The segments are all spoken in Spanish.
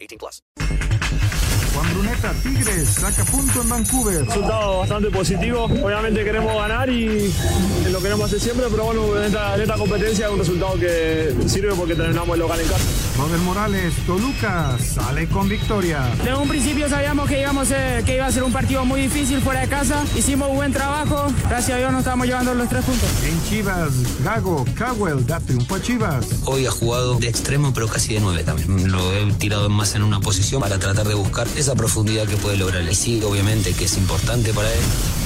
18 plus. Juan Bruneta, Tigres, saca punto en Vancouver. Resultado bastante positivo. Obviamente queremos ganar y lo queremos hacer siempre, pero bueno, en esta, en esta competencia es un resultado que sirve porque terminamos el local en casa. Robert Morales, Toluca, sale con victoria. De un principio sabíamos que, íbamos a, que iba a ser un partido muy difícil fuera de casa. Hicimos un buen trabajo. Gracias a Dios nos estamos llevando los tres puntos. En Chivas, Gago, Cowell da triunfo a Chivas. Hoy ha jugado de extremo, pero casi de nueve también. Lo he tirado más en una posición para tratar de buscar esa profundidad que puede lograr. Y sí, obviamente que es importante para él.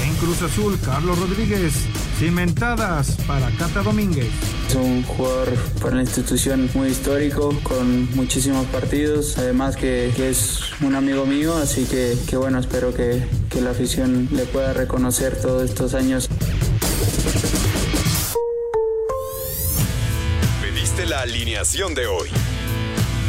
En Cruz Azul, Carlos Rodríguez, cimentadas para Cata Domínguez. Es un jugador para la institución muy histórico, con muchísimos partidos, además que, que es un amigo mío, así que, que bueno, espero que, que la afición le pueda reconocer todos estos años. Pediste la alineación de hoy.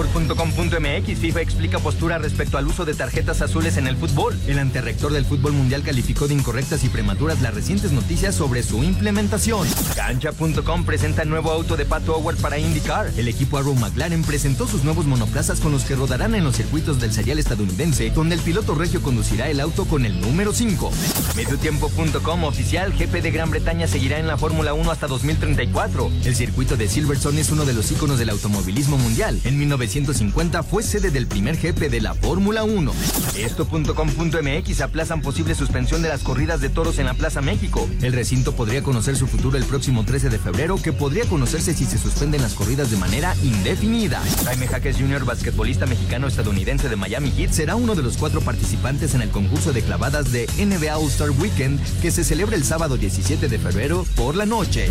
Record.com.mx FIFA explica postura respecto al uso de tarjetas azules en el fútbol. El anterrector del fútbol mundial calificó de incorrectas y prematuras las recientes noticias sobre su implementación. Cancha.com presenta nuevo auto de Pato Howard para IndyCar. El equipo Arrow McLaren presentó sus nuevos monoplazas con los que rodarán en los circuitos del serial estadounidense, donde el piloto regio conducirá el auto con el número 5. Mediotiempo.com oficial, jefe de Gran Bretaña seguirá en la Fórmula 1 hasta 2034. El circuito de Silverstone es uno de los íconos del automovilismo mundial. En 1950 fue sede del primer jefe de la Fórmula 1. Esto.com.mx aplazan posible suspensión de las corridas de toros en la Plaza México. El recinto podría conocer su futuro el próximo 13 de febrero, que podría conocerse si se suspenden las corridas de manera indefinida. Jaime Jaques Jr., basquetbolista mexicano-estadounidense de Miami Heat, será uno de los cuatro participantes en el concurso de clavadas de NBA All-Star Weekend, que se celebra el sábado 17 de febrero por la noche.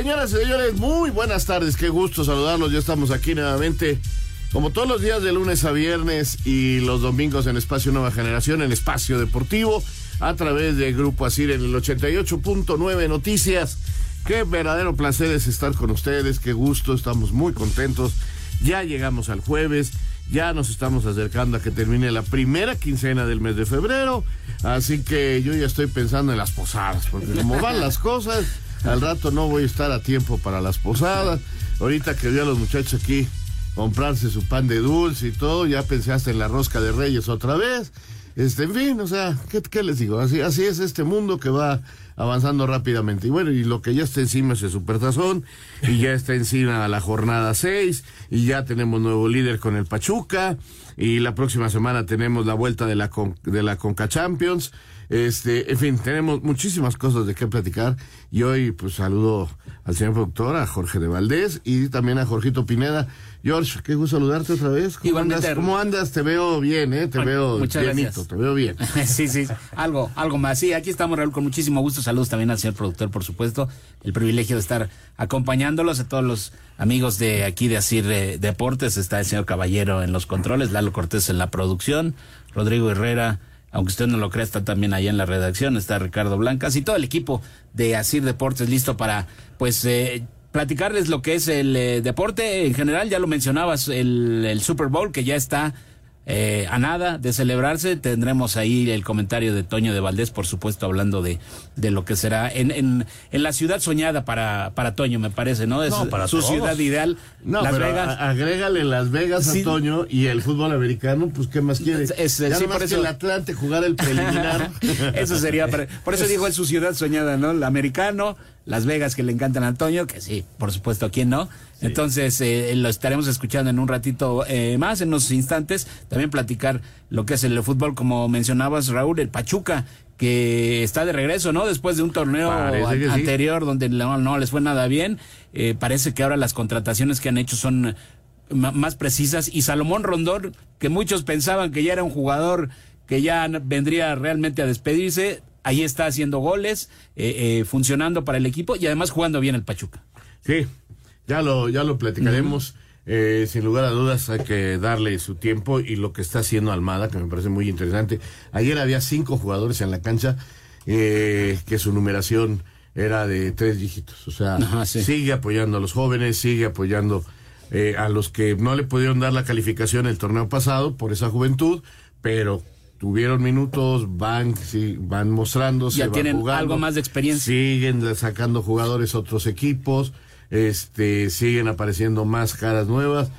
Señoras y señores, muy buenas tardes, qué gusto saludarlos. Ya estamos aquí nuevamente, como todos los días de lunes a viernes y los domingos en Espacio Nueva Generación, en Espacio Deportivo, a través de Grupo Asir en el 88.9 Noticias. Qué verdadero placer es estar con ustedes, qué gusto, estamos muy contentos. Ya llegamos al jueves, ya nos estamos acercando a que termine la primera quincena del mes de febrero, así que yo ya estoy pensando en las posadas, porque como van las cosas, al rato no voy a estar a tiempo para las posadas. Ahorita que vi a los muchachos aquí comprarse su pan de dulce y todo, ya pensé hasta en la rosca de reyes otra vez. Este, en fin, o sea, ¿qué, les digo? Así, es este mundo que va avanzando rápidamente. Y bueno, y lo que ya está encima es el Supertazón, y ya está encima la jornada 6, y ya tenemos nuevo líder con el Pachuca, y la próxima semana tenemos la vuelta de la, de la Conca Champions. Este, en fin, tenemos muchísimas cosas de qué platicar y hoy pues saludo al señor productor, a Jorge de Valdés y también a Jorgito Pineda. George, qué gusto saludarte otra vez. ¿Cómo Igualmente. andas? ¿Cómo andas? Te veo bien, ¿eh? Te veo bienito, te veo bien. sí, sí, algo, algo más. Sí, aquí estamos, Raúl, con muchísimo gusto. Saludos también al señor productor, por supuesto. El privilegio de estar acompañándolos, a todos los amigos de aquí de Asir eh, Deportes. Está el señor Caballero en los controles, Lalo Cortés en la producción, Rodrigo Herrera. Aunque usted no lo crea, está también allá en la redacción, está Ricardo Blancas y todo el equipo de Asir Deportes listo para, pues, eh, platicarles lo que es el eh, deporte en general. Ya lo mencionabas, el, el Super Bowl que ya está eh, a nada de celebrarse. Tendremos ahí el comentario de Toño de Valdés, por supuesto, hablando de, de lo que será en, en, en la ciudad soñada para, para Toño, me parece, ¿no? Es No, para su todos. ciudad ideal, No, Las pero Vegas. a- agrégale Las Vegas Sí. a Toño y el fútbol americano, pues ¿qué más quiere? Es- es- ya sí, por que eso- el Atlante jugar el preliminar. Eso sería, para- por eso dijo es su ciudad soñada, ¿no? El americano, Las Vegas que le encantan a Antonio, que sí, por supuesto, ¿a quién no? Entonces, eh, lo estaremos escuchando en un ratito eh, más, en unos instantes. También platicar lo que es el fútbol, como mencionabas, Raúl, el Pachuca, que está de regreso, ¿no? Después de un torneo sí. anterior donde no, no les fue nada bien. Eh, parece que ahora las contrataciones que han hecho son más precisas. Y Salomón Rondón, que muchos pensaban que ya era un jugador que ya vendría realmente a despedirse, ahí está haciendo goles, eh, eh, funcionando para el equipo y además jugando bien el Pachuca. Sí, ya lo, ya lo platicaremos. Eh, sin lugar a dudas hay que darle su tiempo y lo que está haciendo Almada, que me parece muy interesante. Ayer había cinco jugadores en la cancha eh, que su numeración era de tres dígitos. O sea, Ajá, sí. sigue apoyando a los jóvenes, sigue apoyando eh, a los que no le pudieron dar la calificación el torneo pasado por esa juventud, pero tuvieron minutos, van, sí, van mostrándose, Ya van tienen jugando, algo más de experiencia. Siguen sacando jugadores otros equipos, este, siguen apareciendo más caras nuevas,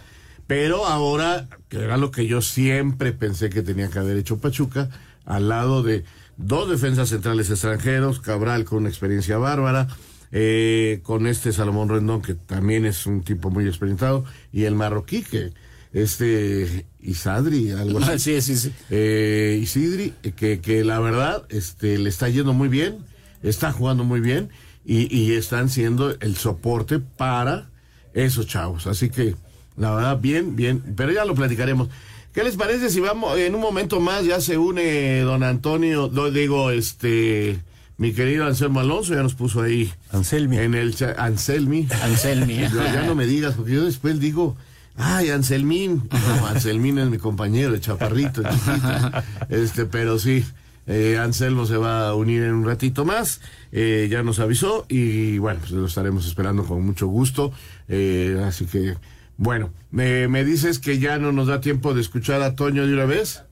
pero ahora, que era lo que yo siempre pensé que tenía que haber hecho Pachuca, al lado de dos defensas centrales extranjeros, Cabral con una experiencia bárbara, eh, con este Salomón Rendón, que también es un tipo muy experimentado, y el marroquí, que este Isadri, algo así. Sí, sí, sí. Eh, Isidri, que, que la verdad este, le está yendo muy bien, está jugando muy bien y, y están siendo el soporte para esos chavos. Así que, la verdad, bien, bien, pero ya lo platicaremos. ¿Qué les parece si vamos, en un momento más ya se une don Antonio, lo digo, este, mi querido Anselmo Alonso, ya nos puso ahí. Anselmi. En el Anselmi. Anselmi. Yo- ya no me digas, porque yo después digo, ay, Anselmín. No, Anselmín es mi compañero, el chaparrito, el chiquito. Este, pero sí, eh, Anselmo se va a unir en un ratito más. eh, ya nos avisó y bueno, pues lo estaremos esperando con mucho gusto. eh, así que, bueno, me, me dices que ya no nos da tiempo de escuchar a Toño de una vez.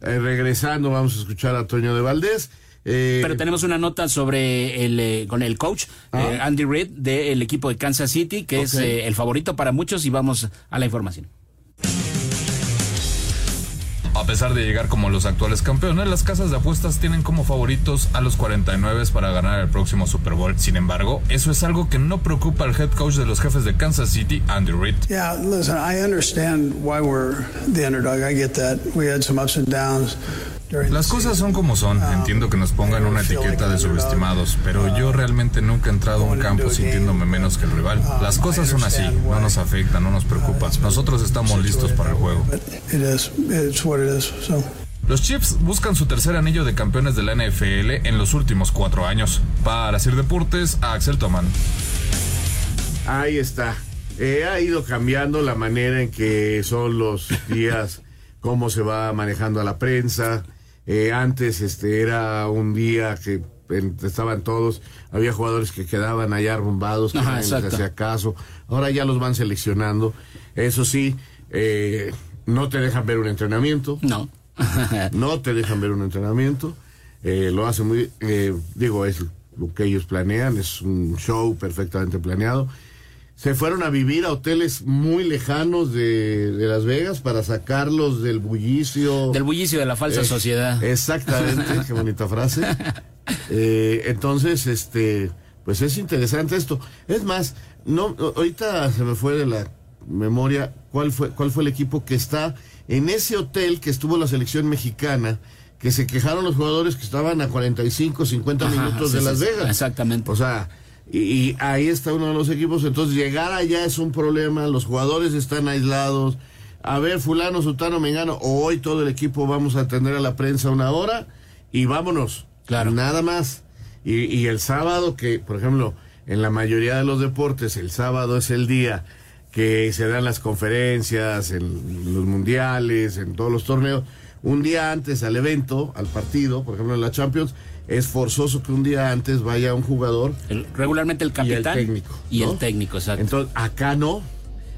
Eh, regresando, vamos a escuchar a Toño de Valdés. Eh, Pero tenemos una nota sobre el eh, con el coach eh, Andy Reid del equipo de Kansas City, que es eh, el favorito para muchos y vamos a la información. A pesar de llegar como los actuales campeones, las casas de apuestas tienen como favoritos a los 49 para ganar el próximo Super Bowl. Sin embargo, eso es algo que no preocupa al head coach de los jefes de Kansas City, Andy Reid. Yeah, listen, I understand why we're the underdog. I get that. We had some ups and downs. Las cosas son como son, entiendo que nos pongan una etiqueta de subestimados, pero yo realmente nunca he entrado a un campo sintiéndome menos que el rival. Las cosas son así, no nos afectan, no nos preocupa. Nosotros estamos listos para el juego. It is. It's what it is. So. Los Chiefs buscan su tercer anillo de campeones de la NFL en los últimos cuatro años. Para Sir Deportes, Axel Toman. Ahí está. Eh, ha ido cambiando la manera en que son los días, cómo se va manejando a la prensa. Eh, antes este era un día que estaban todos, había jugadores que quedaban allá arrumbados, que Ajá, hacía caso. Ahora ya los van seleccionando. Eso sí, eh, no te dejan ver un entrenamiento. No. no te dejan ver un entrenamiento. Eh, lo hacen muy, eh, digo, es lo que ellos planean, es un show perfectamente planeado. Se fueron a vivir a hoteles muy lejanos de, de Las Vegas para sacarlos del bullicio. Del bullicio de la falsa Eh, sociedad. Exactamente, qué bonita frase. Eh, entonces, este, pues es interesante esto. Es más, no, ahorita se me fue de la memoria cuál fue, cuál fue el equipo que está en ese hotel que estuvo la selección mexicana, que se quejaron los jugadores que estaban a 45, 50 Ajá, minutos sí, de Las sí, Vegas. Exactamente. O sea, y, y ahí está uno de los equipos. Entonces, llegar allá es un problema. Los jugadores están aislados. A ver, Fulano, Sutano, Mengano. Hoy todo el equipo vamos a atender a la prensa una hora y vámonos. Claro. Nada más. Y, y el sábado, que por ejemplo, en la mayoría de los deportes, el sábado es el día que se dan las conferencias, en los mundiales, en todos los torneos. Un día antes al evento, al partido, por ejemplo en la Champions, es forzoso que un día antes vaya un jugador El- regularmente el y el capitán técnico. y ¿no? el técnico, exacto. Entonces, acá no.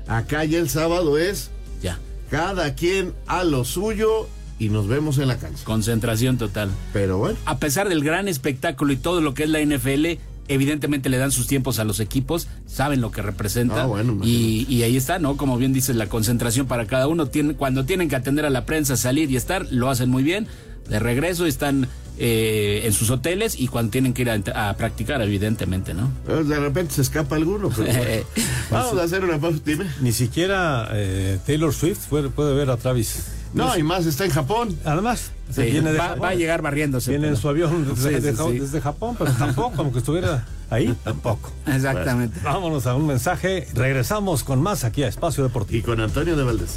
Acá ya el sábado es ya. cada quien a lo suyo y nos vemos en la cancha. Concentración total. Pero bueno. A pesar del gran espectáculo y todo lo que es la NFL, evidentemente le dan sus tiempos a los equipos, saben lo que representa. Ah, bueno, y, y ahí está, ¿no? Como bien dices, la concentración para cada uno. Tiene, cuando tienen que atender a la prensa, salir y estar, lo hacen muy bien. De regreso están eh, en sus hoteles y cuando tienen que ir a, a practicar, evidentemente, ¿no? De repente se escapa alguno, pero bueno. Vamos a hacer una pausa, dime. Ni siquiera eh, Taylor Swift puede, puede ver a Travis. No, y más está en Japón. Además, Sí, viene de va, Japón. va a llegar barriéndose. Viene en su avión desde, Sí, sí, de- sí. desde Japón, pero tampoco, como que estuviera ahí, tampoco. Exactamente. Pues, vámonos a un mensaje. Regresamos con más aquí a Espacio Deportivo. Y con Antonio de Valdés.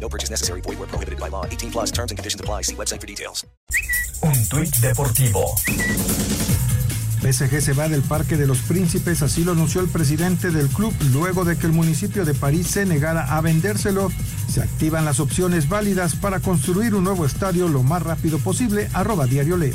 No purchase necessary. Void where prohibited by law. 18 plus terms and conditions apply. See website for details. Un tuit deportivo. PSG se va del Parque de los Príncipes, así lo anunció el presidente del club luego de que el municipio de París se negara a vendérselo. Se activan las opciones válidas para construir un nuevo estadio lo más rápido posible, arroba diario Le.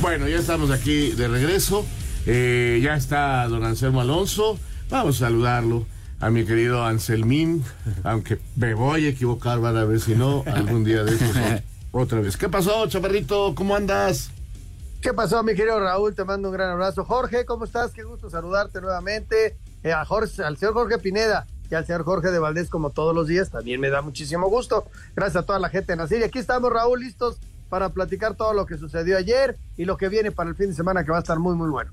Bueno, ya estamos aquí de regreso. Eh, ya está don Anselmo Alonso. Vamos a saludarlo a mi querido Anselmín, aunque me voy a equivocar, van a ver si no, algún día de estos otra vez. ¿Qué pasó, chaparrito? ¿Cómo andas? ¿Qué pasó, mi querido Raúl? Te mando un gran abrazo. Jorge, ¿cómo estás? Qué gusto saludarte nuevamente. Eh, a Jorge, al señor Jorge Pineda y al señor Jorge de Valdés, como todos los días, también me da muchísimo gusto. Gracias a toda la gente de Nacir. Y aquí estamos, Raúl, listos para platicar todo lo que sucedió ayer y lo que viene para el fin de semana, que va a estar muy, muy bueno.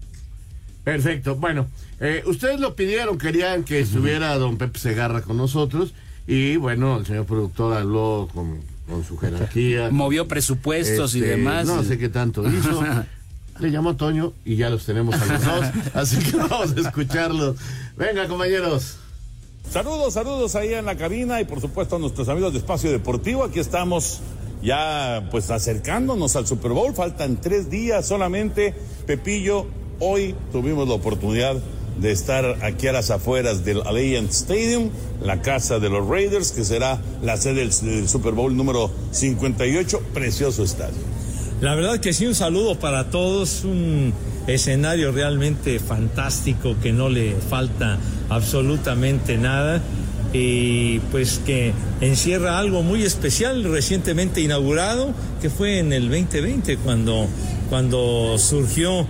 Perfecto. Bueno, eh, ustedes lo pidieron, querían que estuviera don Pepe Segarra con nosotros. Y bueno, el señor productor habló con, con su jerarquía. Movió presupuestos y Este, demás. No sé qué tanto hizo. Le llamó a Toño y ya los tenemos a los dos. Así que vamos a escucharlos. Venga, compañeros. Saludos, saludos ahí en la cabina y por supuesto a nuestros amigos de Espacio Deportivo. Aquí estamos ya pues acercándonos al Super Bowl. Faltan tres días solamente. Pepillo, hoy tuvimos la oportunidad de estar aquí a las afueras del Allegiant Stadium, la casa de los Raiders, que será la sede del, del Super Bowl número 58. Precioso estadio. La verdad que sí, un saludo para todos, un escenario realmente fantástico que no le falta absolutamente nada y pues que encierra algo muy especial recientemente inaugurado que fue en el 2020 cuando, cuando surgió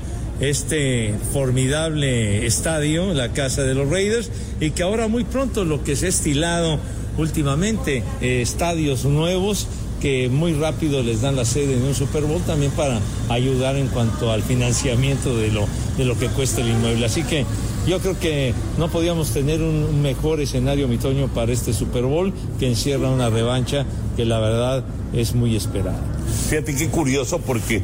este formidable estadio, la casa de los Raiders, y que ahora muy pronto lo que se ha estilado últimamente, eh, estadios nuevos que muy rápido les dan la sede en un Super Bowl también para ayudar en cuanto al financiamiento de lo, de lo que cuesta el inmueble. Así que yo creo que no podíamos tener un, mejor escenario, mi Toño, para este Super Bowl que encierra una revancha que la verdad es muy esperada. Fíjate qué curioso porque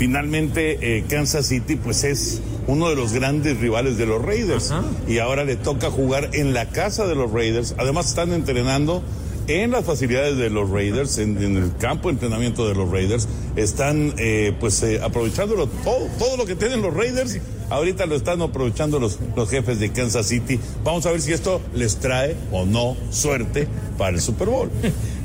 finalmente eh, Kansas City pues es uno de los grandes rivales de los Raiders y ahora le toca jugar en la casa de los Raiders. Además están entrenando en las facilidades de los Raiders, en, en el campo de entrenamiento de los Raiders. Están eh, pues eh, aprovechándolo todo, todo lo que tienen los Raiders. Ahorita lo están aprovechando los, los jefes de Kansas City. Vamos a ver si esto les trae o no suerte para el Super Bowl.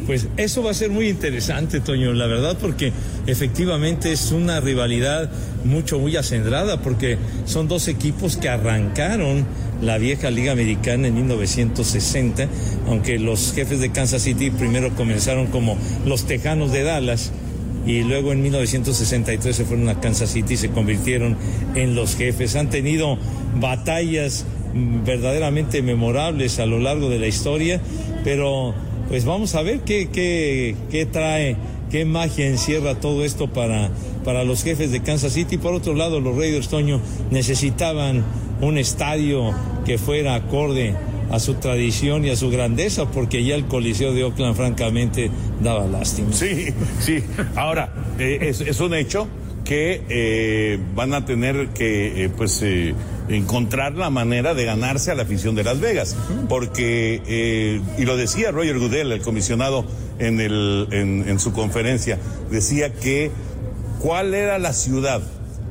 Pues eso va a ser muy interesante, Toño, la verdad, porque efectivamente es una rivalidad mucho, muy acendrada, porque son dos equipos que arrancaron la vieja Liga Americana en 1960, aunque los jefes de Kansas City primero comenzaron como los Tejanos de Dallas y luego en 1963 se fueron a Kansas City y se convirtieron en los jefes. Han tenido batallas mm, verdaderamente memorables a lo largo de la historia, pero pues vamos a ver qué, qué, qué trae, qué magia encierra todo esto para, para los jefes de Kansas City. Por otro lado, los Raiders, Toño, necesitaban un estadio que fuera acorde a su tradición y a su grandeza, porque ya el Coliseo de Oakland francamente daba lástima. Sí, sí. Ahora, eh, es, un hecho que eh, van a tener que, eh, pues, encontrar la manera de ganarse a la afición de Las Vegas. Porque, eh, y lo decía Roger Goodell, el comisionado, en, el, en, en su conferencia, decía que cuál era la ciudad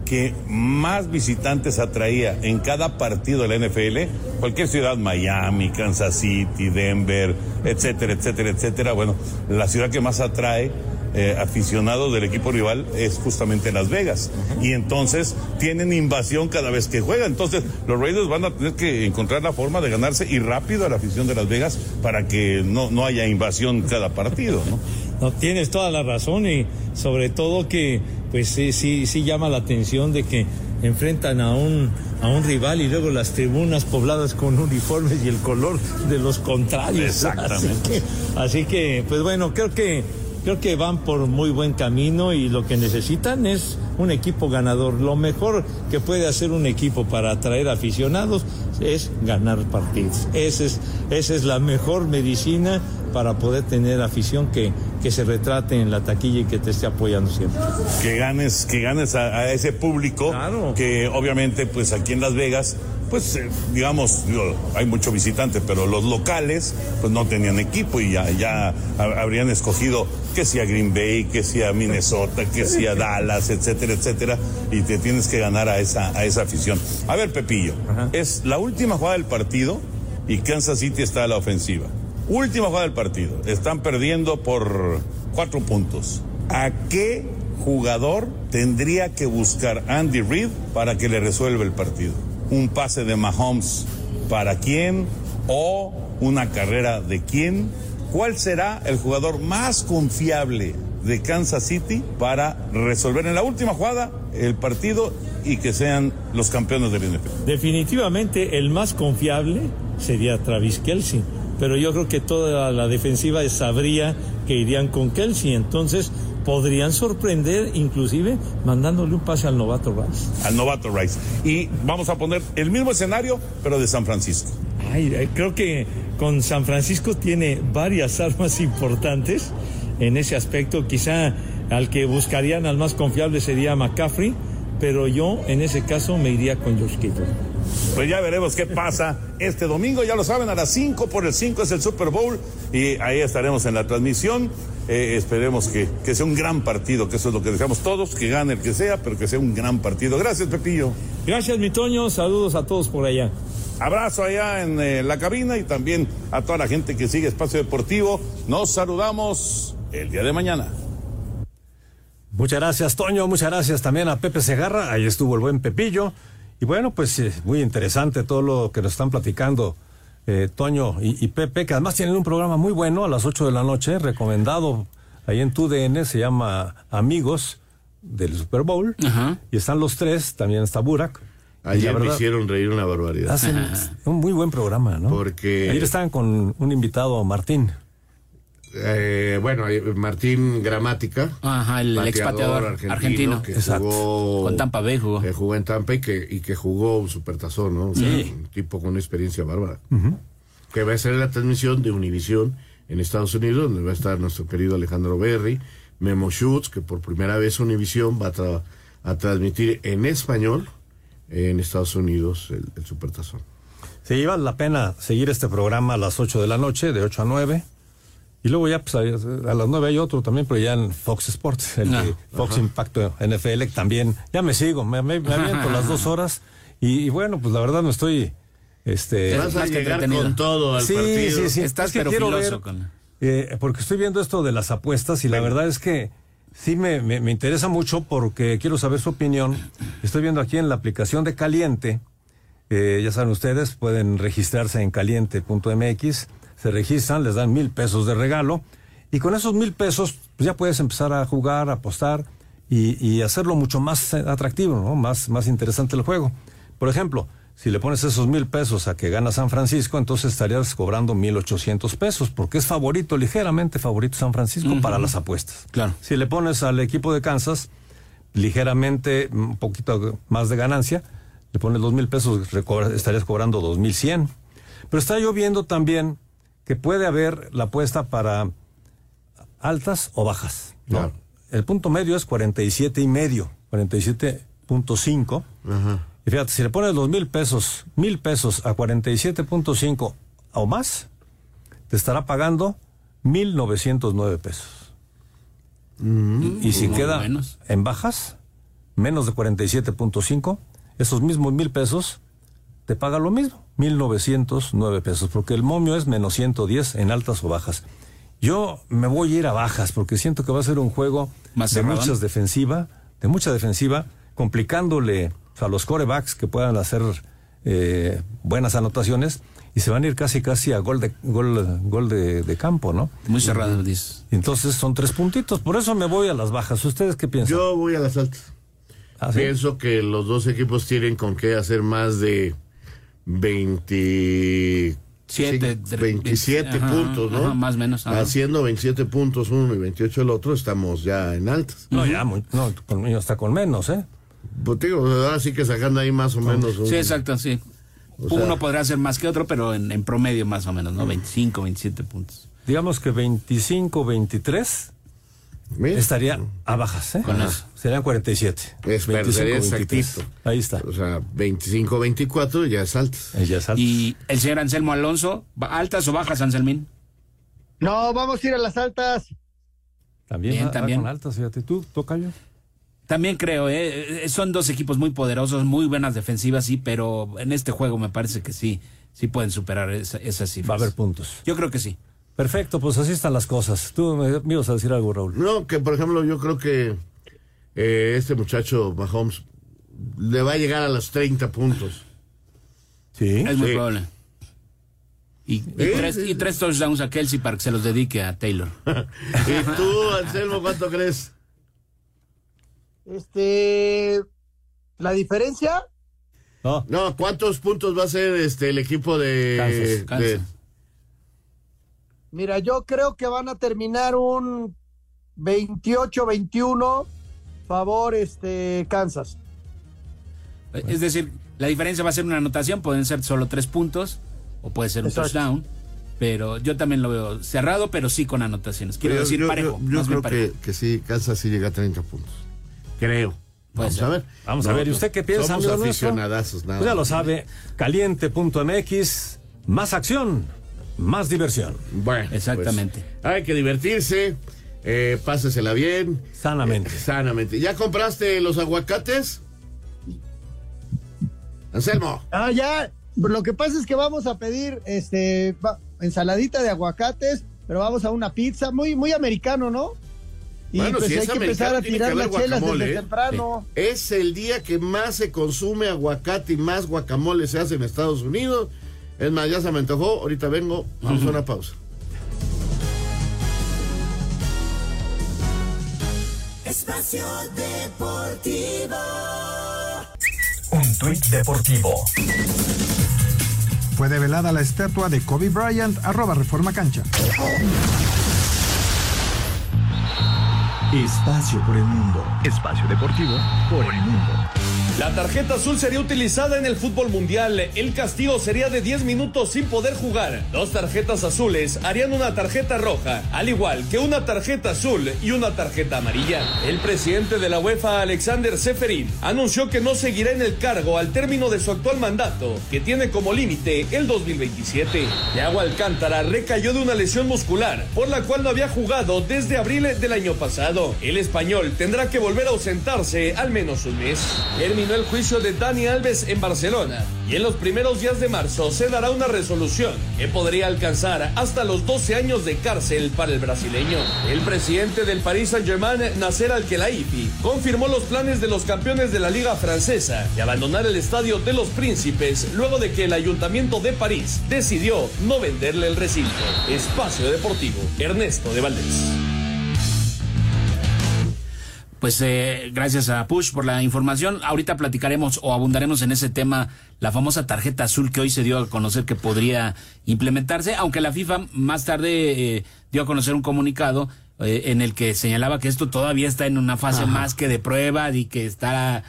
que más visitantes atraía en cada partido de la NFL, cualquier ciudad, Miami, Kansas City, Denver, etcétera, etcétera, etcétera. Bueno, la ciudad que más atrae eh, aficionados del equipo rival es justamente Las Vegas. Y entonces tienen invasión cada vez que juegan. Entonces los Raiders van a tener que encontrar la forma de ganarse y rápido a la afición de Las Vegas para que no, no haya invasión cada partido, ¿no? No, tienes toda la razón y sobre todo que pues sí, sí, sí llama la atención de que enfrentan a un, a un rival y luego las tribunas pobladas con uniformes y el color de los contrarios. Exactamente. Así que, así que, pues bueno, creo que creo que van por muy buen camino y lo que necesitan es un equipo ganador. Lo mejor que puede hacer un equipo para atraer aficionados es ganar partidos. Esa es, esa es la mejor medicina para poder tener afición que, que se retrate en la taquilla y que te esté apoyando siempre. Que ganes, que ganes a, a ese público que obviamente pues aquí en Las Vegas pues eh, digamos, digo, hay muchos visitantes, pero los locales pues no tenían equipo y ya, ya ha- habrían escogido que sea Green Bay, que sea Minnesota, que sea Dallas, etcétera, etcétera, y te tienes que ganar a esa, a esa afición. A ver, Pepillo, es la última jugada del partido y Kansas City está a la ofensiva. Última jugada del partido, están perdiendo por cuatro puntos. ¿A qué jugador tendría que buscar Andy Reid para que le resuelva el partido? ¿Un pase de Mahomes para quién? ¿O una carrera de quién? ¿Cuál será el jugador más confiable de Kansas City para resolver en la última jugada el partido y que sean los campeones del NFL? Definitivamente el más confiable sería Travis Kelsey, pero yo creo que toda la defensiva sabría que irían con Kelsey, entonces podrían sorprender inclusive mandándole un pase al novato Rice. Al novato Rice. Y vamos a poner el mismo escenario, pero de San Francisco. Ay, eh, creo que con San Francisco tiene varias armas importantes en ese aspecto. Quizá al que buscarían al más confiable sería McCaffrey, pero yo en ese caso me iría con Josh Kittle. Pues ya veremos qué pasa este domingo, ya lo saben, a las 5 por el 5 es el Super Bowl y ahí estaremos en la transmisión. Eh, esperemos que, que sea un gran partido, que eso es lo que deseamos todos, que gane el que sea, pero que sea un gran partido. Gracias, Pepillo. Gracias, mi Toño. Saludos a todos por allá. Abrazo allá en eh, la cabina y también a toda la gente que sigue Espacio Deportivo. Nos saludamos el día de mañana. Muchas gracias, Toño. Muchas gracias también a Pepe Segarra. Ahí estuvo el buen Pepillo. Y bueno, pues eh, muy interesante todo lo que nos están platicando eh, Toño y, y Pepe, que además tienen un programa muy bueno a las 8 de la noche, recomendado ahí en TUDN, se llama Amigos del Super Bowl. Y están los tres, también está Burak. Ayer me hicieron reír una barbaridad. Hacen un muy buen programa, ¿no? Porque- Ayer estaban con un invitado, Martín. Eh, bueno, eh, Martín Gramática. Ajá, el expatriador argentino. Que Exacto. jugó. Con Tampa Bay jugó. que jugó en Tampa y que, y que jugó un supertazón, ¿no? O sea, Sí. un tipo con una experiencia bárbara. Que va a ser la transmisión de Univisión en Estados Unidos, donde va a estar nuestro querido Alejandro Berry, Memo Schutz, que por primera vez Univisión va a, tra- a transmitir en español en Estados Unidos el, el supertazón. Se vale la pena seguir este programa a las 8 de la noche, de 8 a 9. Y luego ya, pues a, a las 9 hay otro también, pero ya en Fox Sports, el Ah, de Fox ajá. Impacto NFL, también. Ya me sigo, me, me, me aviento las dos horas. Y, y bueno, pues la verdad no estoy. Este, Vas a llegar con todo al sí, partido. Sí, sí, Estás Es que pero quiero ver, con- eh, porque estoy viendo esto de las apuestas y la verdad es que sí me, me, me interesa mucho porque quiero saber su opinión. Estoy viendo aquí en la aplicación de Caliente, eh, ya saben ustedes, pueden registrarse en caliente.mx, se registran, les dan mil pesos de regalo y con esos mil pesos pues ya puedes empezar a jugar, a apostar y, y hacerlo mucho más eh, atractivo, ¿no? más, más interesante el juego. Por ejemplo, si le pones esos mil pesos a que gana San Francisco, entonces estarías cobrando mil ochocientos pesos, porque es favorito, ligeramente favorito San Francisco para las apuestas. Claro. Si le pones al equipo de Kansas, ligeramente, un poquito más de ganancia, le pones dos mil pesos, estarías cobrando dos mil cien. Pero está yo viendo también que puede haber la apuesta para altas o bajas. ¿no? Claro. El punto medio es 47 y medio, 47.5. Y fíjate, si le pones los mil pesos, mil pesos a 47.5 o más, te estará pagando 1.909 pesos. y si muy queda buenos. en bajas, menos de 47.5, esos mismos mil pesos te paga lo mismo, 1.909 pesos, porque el momio es menos 110 en altas o bajas. Yo me voy a ir a bajas porque siento que va a ser un juego Más de muchas defensiva, de mucha defensiva, complicándole a los corebacks que puedan hacer eh, buenas anotaciones y se van a ir casi casi a gol de gol, gol de, de campo, ¿no? Muy cerrado, dices. Entonces son tres puntitos, por eso me voy a las bajas. ¿Ustedes qué piensan? Yo voy a las altas. ¿Ah, sí? Pienso que los dos equipos tienen con qué hacer más de 20... Siete, sí, 27 ajá, puntos, ¿no? ajá, más o menos, ajá. Haciendo 27 puntos uno y 28 el otro, estamos ya en altas. No, ya, muy- no, conmigo está con menos, ¿eh? Pues digo, ahora sí que sacando ahí más o menos. un- Sí, exacto, sí. O sea- Uno podrá hacer más que otro, pero en, en promedio más o menos, ¿no? 25, 27 puntos. Digamos que 25, 23 Mira. estaría a bajas, ¿eh? Con eso. Serían 47. Es, pero sería 23. exactito. Ahí está. O sea, 25-24 ya es altas. Eh, ya es alto. Y el señor Anselmo Alonso, ¿va- ¿altas o bajas, Anselmín? No, vamos a ir a las altas. También, Bien, va- va también. con altas, fíjate. ¿Tú, Tocayo? También creo, ¿eh? Eh, Son dos equipos muy poderosos, muy buenas defensivas, sí, pero en este juego me parece que sí, sí pueden superar esa- esas cifras. Va a haber puntos. Yo creo que sí. Perfecto, pues así están las cosas. Tú me, me ibas a decir algo, Raúl. No, que por ejemplo yo creo que eh, este muchacho Mahomes le va a llegar a los 30 puntos. Sí. Es muy Sí. probable. Y, tres, y tres touchdowns a Kelsey para que se los dedique a Taylor. ¿Y tú, Anselmo, cuánto crees? Este, la diferencia, No, No, ¿cuántos puntos va a ser este el equipo de Kansas, de- Kansas. Mira, yo creo que van a terminar un 28-21 favor este Kansas. Es decir, la diferencia va a ser una anotación, pueden ser solo tres puntos o puede ser un Exacto. touchdown. Pero yo también lo veo cerrado, pero sí con anotaciones. Quiero Yo- decir yo, parejo. Yo, yo más bien creo parejo. que, que sí, Kansas sí llega a 30 puntos. Creo. Puede Vamos ser. a ver. Vamos a ver, ¿y usted qué piensa, Somos aficionadazos, nada Pues ya lo sabe, caliente.mx, más acción, más diversión. Bueno, Exactamente. pues, hay que divertirse, eh, pásesela bien. Sanamente. eh, sanamente. ¿Ya compraste los aguacates? Anselmo. Ah, ya, lo que pasa es que vamos a pedir este va- ensaladita de aguacates, pero vamos a una pizza muy muy americano, ¿no? Y Bueno, pues si hay es que empezar a tirar las chelas desde ¿eh? temprano. Es el día que más se consume aguacate y más guacamole se hace en Estados Unidos. Es más, ya se me antojó. Ahorita vengo. Vamos a una pausa. Espacio Deportivo. Un tuit deportivo. Fue develada la estatua de Kobe Bryant, arroba Reforma Cancha. Espacio por el mundo. Espacio deportivo por el mundo. La tarjeta azul sería utilizada en el fútbol mundial. El castigo sería de 10 minutos sin poder jugar. Dos tarjetas azules harían una tarjeta roja, al igual que una tarjeta azul y una tarjeta amarilla. El presidente de la UEFA, Alexander Seferin, anunció que no seguirá en el cargo al término de su actual mandato, que tiene como límite el 2027. Thiago Alcántara recayó de una lesión muscular, por la cual no había jugado desde abril del año pasado. El español tendrá que volver a ausentarse al menos un mes. El juicio de Dani Alves en Barcelona y en los primeros días de marzo se dará una resolución que podría alcanzar hasta los 12 años de cárcel para el brasileño. El presidente del Paris Saint-Germain, Nasser Al-Khelaifi, confirmó los planes de los campeones de la Liga Francesa de abandonar el estadio de los Príncipes luego de que el Ayuntamiento de París decidió no venderle el recinto. Espacio Deportivo, Ernesto de Valdés. Pues eh, gracias a Push por la información. Ahorita platicaremos o abundaremos en ese tema, la famosa tarjeta azul que hoy se dio a conocer que podría implementarse, aunque la FIFA más tarde eh, dio a conocer un comunicado eh, en el que señalaba que esto todavía está en una fase Ajá. más que de prueba y que está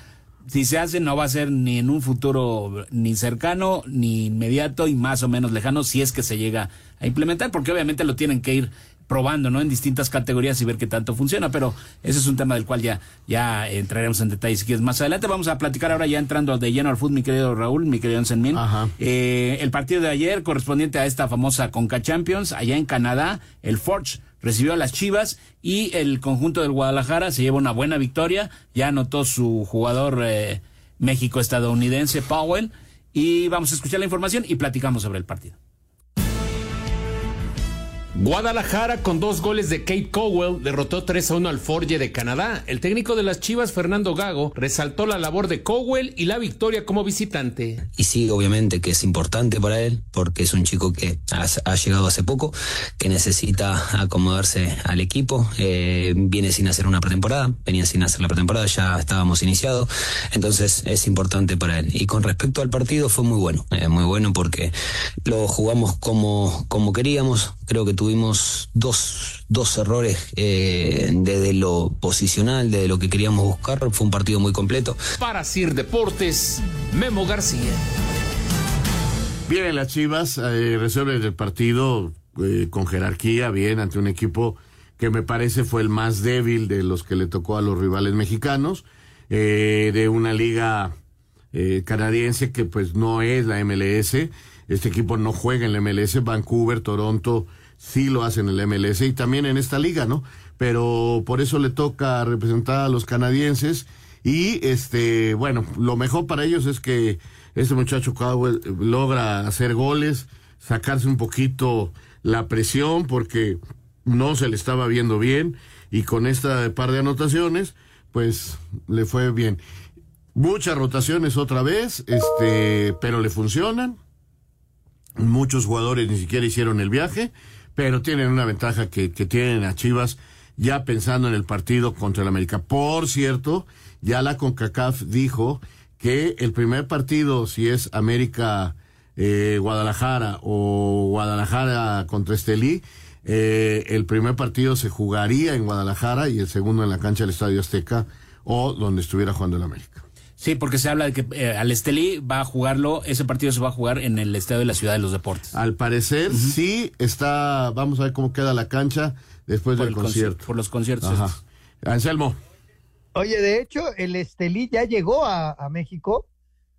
si se hace no va a ser ni en un futuro ni cercano ni inmediato y más o menos lejano si es que se llega a implementar, porque obviamente lo tienen que ir probando, ¿no? En distintas categorías y ver qué tanto funciona, pero ese es un tema del cual ya, ya entraremos en detalles si quieres más adelante. Vamos a platicar ahora ya entrando de lleno al fútbol, mi querido Raúl, mi querido Senmin. Eh, el partido de ayer correspondiente a esta famosa Conca Champions, allá en Canadá, el Forge recibió a las Chivas y el conjunto del Guadalajara se lleva una buena victoria. Ya anotó su jugador eh, México-estadounidense Powell. Y vamos a escuchar la información y platicamos sobre el partido. Guadalajara con dos goles de Kate Cowell derrotó 3 a 1 al Forge de Canadá. El técnico de las Chivas, Fernando Gago, resaltó la labor de Cowell y la victoria como visitante. Y sí, obviamente que es importante para él, porque es un chico que ha, llegado hace poco, que necesita acomodarse al equipo. Eh, viene sin hacer una pretemporada, venía sin hacer la pretemporada, ya estábamos iniciados. Entonces es importante para él. Y con respecto al partido, fue muy bueno. Eh, muy bueno porque lo jugamos como, como queríamos. Creo que tuvimos dos, dos errores eh, desde lo posicional, desde lo que queríamos buscar. Fue un partido muy completo. Para Sir Deportes, Memo García. Vienen las Chivas, eh, resuelven el partido eh, con jerarquía, bien, ante un equipo que me parece fue el más débil de los que le tocó a los rivales mexicanos, eh, de una liga eh, canadiense que pues no es la MLS. Este equipo no juega en la MLS, Vancouver, Toronto sí lo hacen en la MLS y también en esta liga, ¿no? Pero por eso le toca representar a los canadienses y este, bueno, lo mejor para ellos es que este muchacho Cowell logra hacer goles, sacarse un poquito la presión porque no se le estaba viendo bien y con esta par de anotaciones pues le fue bien. Muchas rotaciones otra vez, este, pero le funcionan. Muchos jugadores ni siquiera hicieron el viaje, pero tienen una ventaja que, que tienen a Chivas ya pensando en el partido contra el América. Por cierto, ya la CONCACAF dijo que el primer partido, si es América eh, Guadalajara o Guadalajara contra Estelí, eh, el primer partido se jugaría en Guadalajara y el segundo en la cancha del Estadio Azteca o donde estuviera jugando el América. Sí, porque se habla de que eh, al Estelí va a jugarlo, ese partido se va a jugar en el Estadio de la Ciudad de los Deportes. Al parecer, sí está, vamos a ver cómo queda la cancha después Por del el concierto. conci- por los conciertos Ajá. estos. Anselmo. Oye, de hecho, el Estelí ya llegó a, a México,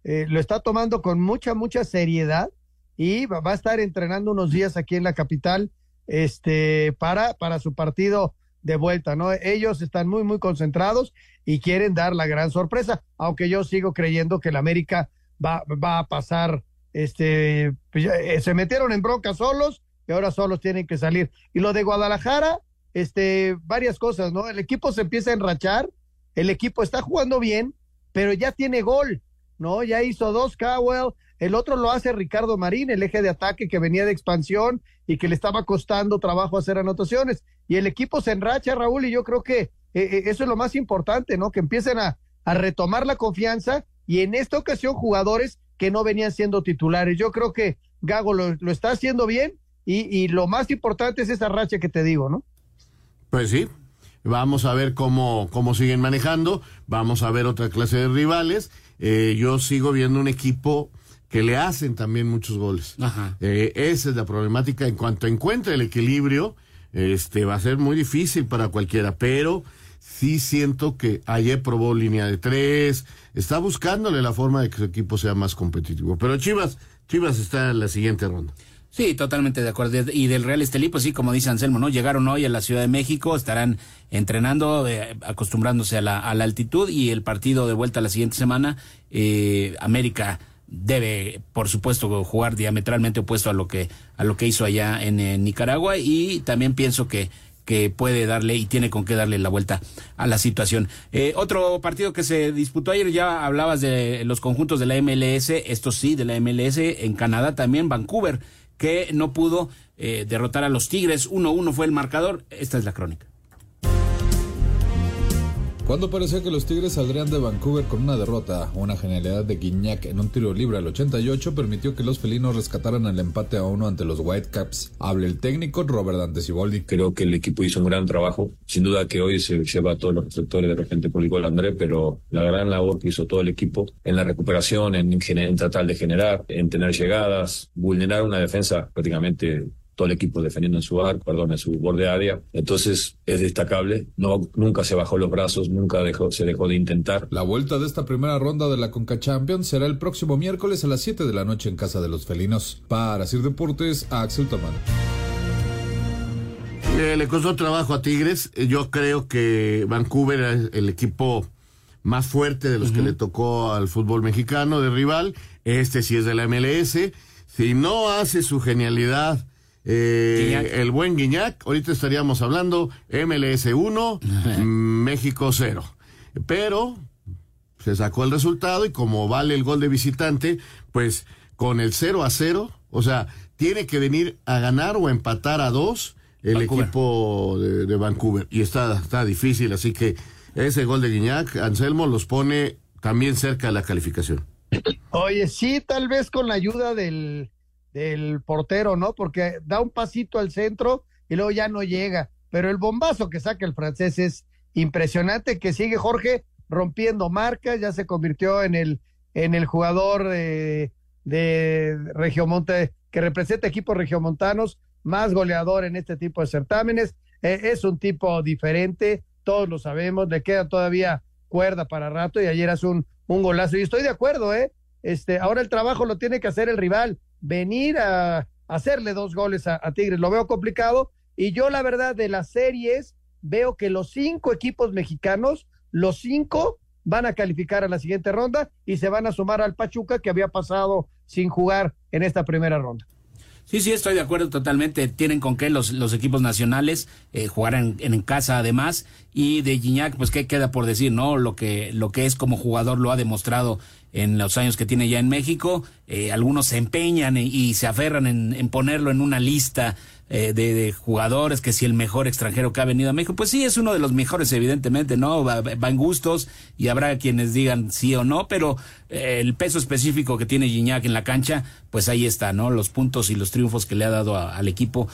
eh, lo está tomando con mucha, mucha seriedad y va, va a estar entrenando unos días aquí en la capital este, para, para su partido de vuelta, ¿no? Ellos están muy, muy concentrados y quieren dar la gran sorpresa, aunque yo sigo creyendo que el América va, va a pasar, este, pues eh, se metieron en bronca solos y ahora solos tienen que salir. Y lo de Guadalajara, este, varias cosas, ¿no? El equipo se empieza a enrachar, el equipo está jugando bien, pero ya tiene gol, ¿no? Ya hizo dos Cowell, el otro lo hace Ricardo Marín, el eje de ataque que venía de expansión y que le estaba costando trabajo hacer anotaciones. Y el equipo se enracha, Raúl, y yo creo que eh, eh, eso es lo más importante, ¿no? Que empiecen a, a retomar la confianza y en esta ocasión jugadores que no venían siendo titulares. Yo creo que Gago lo, lo está haciendo bien y, y lo más importante es esa racha que te digo, ¿no? Pues sí, vamos a ver cómo, cómo siguen manejando, vamos a ver otra clase de rivales. Eh, yo sigo viendo un equipo que le hacen también muchos goles. Eh, esa es la problemática. En cuanto encuentre el equilibrio, este va a ser muy difícil para cualquiera, pero sí siento que ayer probó línea de tres, está buscándole la forma de que su equipo sea más competitivo. Pero Chivas, Chivas está en la siguiente ronda. Sí, totalmente de acuerdo. Y del Real Estelí, pues sí, como dice Anselmo, ¿no? Llegaron hoy a la Ciudad de México, estarán entrenando, eh, acostumbrándose a la, a la altitud y el partido de vuelta la siguiente semana. Eh, América debe, por supuesto, jugar diametralmente opuesto a lo que, a lo que hizo allá en, Nicaragua y también pienso que que puede darle y tiene con qué darle la vuelta a la situación. Eh, otro partido que se disputó ayer, ya hablabas de los conjuntos de la MLS, esto sí, de la MLS, en Canadá también, Vancouver, que no pudo eh, derrotar a los Tigres, 1-1 fue el marcador, esta es la crónica. Cuando parecía que los Tigres saldrían de Vancouver con una derrota, una genialidad de Guiñac en un tiro libre al 88 permitió que los felinos rescataran el empate a uno ante los Whitecaps. Habla el técnico Robert Dante Siboldi. Creo que el equipo hizo un gran trabajo. Sin duda que hoy se lleva todos los reflectores de repente por el André, pero la gran labor que hizo todo el equipo en la recuperación, en, en tratar de generar, en tener llegadas, vulnerar una defensa prácticamente todo el equipo defendiendo en su arco, perdón, en su borde área. Entonces es destacable. No, nunca se bajó los brazos, nunca dejó, se dejó de intentar. La vuelta de esta primera ronda de la Conca Champions será el próximo miércoles a las 7 de la noche en casa de los felinos. Para Sir Deportes, Axel Tomán. Eh, le costó trabajo a Tigres. Eh, Yo creo que Vancouver es el equipo más fuerte de los que le tocó al fútbol mexicano de rival. Este sí es de la MLS. Si no hace su genialidad eh, el buen Guiñac, ahorita estaríamos hablando MLS 1, México 0. Pero se sacó el resultado y como vale el gol de visitante, pues con el 0 a 0, o sea, tiene que venir a ganar o empatar a dos el Vancouver. equipo de, de Vancouver. Y está, está difícil, así que ese gol de Guiñac, Anselmo, los pone también cerca de la calificación. Oye, sí, tal vez con la ayuda del, del portero, ¿no? Porque da un pasito al centro y luego ya no llega. Pero el bombazo que saca el francés es impresionante, que sigue Jorge rompiendo marcas, ya se convirtió en el, en el jugador de, de Regiomonte, que representa equipos regiomontanos, más goleador en este tipo de certámenes. Eh, es un tipo diferente, todos lo sabemos, le queda todavía cuerda para rato y ayer hace un, un golazo. Y estoy de acuerdo, ¿eh? Este, ahora el trabajo lo tiene que hacer el rival, venir a, hacerle dos goles a, Tigres. Lo veo complicado. Y yo, la verdad, de las series, veo que los cinco equipos mexicanos, los cinco van a calificar a la siguiente ronda y se van a sumar al Pachuca que había pasado sin jugar en esta primera ronda. Sí, sí, estoy de acuerdo totalmente. Tienen con qué los, los equipos nacionales eh, jugar en, en casa además. Y de Gignac, pues qué queda por decir, ¿no? Lo que, lo que es como jugador lo ha demostrado en los años que tiene ya en México. Eh, algunos se empeñan y, se aferran en, ponerlo en una lista eh, de, jugadores, que si el mejor extranjero que ha venido a México, pues sí, es uno de los mejores, evidentemente, ¿no? Va, va en gustos y habrá quienes digan sí o no, pero eh, el peso específico que tiene Gignac en la cancha, pues ahí está, ¿no? Los puntos y los triunfos que le ha dado al equipo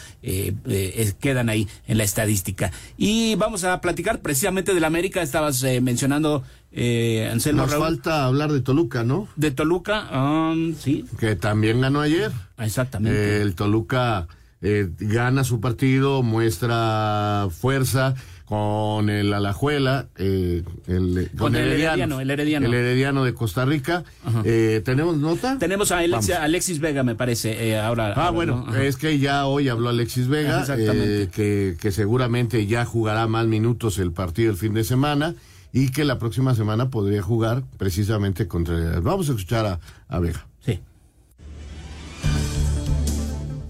quedan ahí en la estadística. Y vamos a platicar precisamente del América, estabas mencionando, eh, Anselmo Nos Raúl. falta hablar de Toluca, ¿no? De Toluca, um, sí. Que también ganó ayer. Exactamente. el Toluca eh, gana su partido, muestra fuerza con el Alajuela, eh, el, Con el Herediano, el Herediano. el Herediano de Costa Rica. Eh, ¿Tenemos nota? Tenemos a Alexis, Vega, me parece, eh, ahora. Ah, ahora, bueno, es que ya hoy habló Alexis Vega, eh, que, que seguramente ya jugará más minutos el partido el fin de semana y que la próxima semana podría jugar precisamente contra... Vamos a escuchar a, a Vega.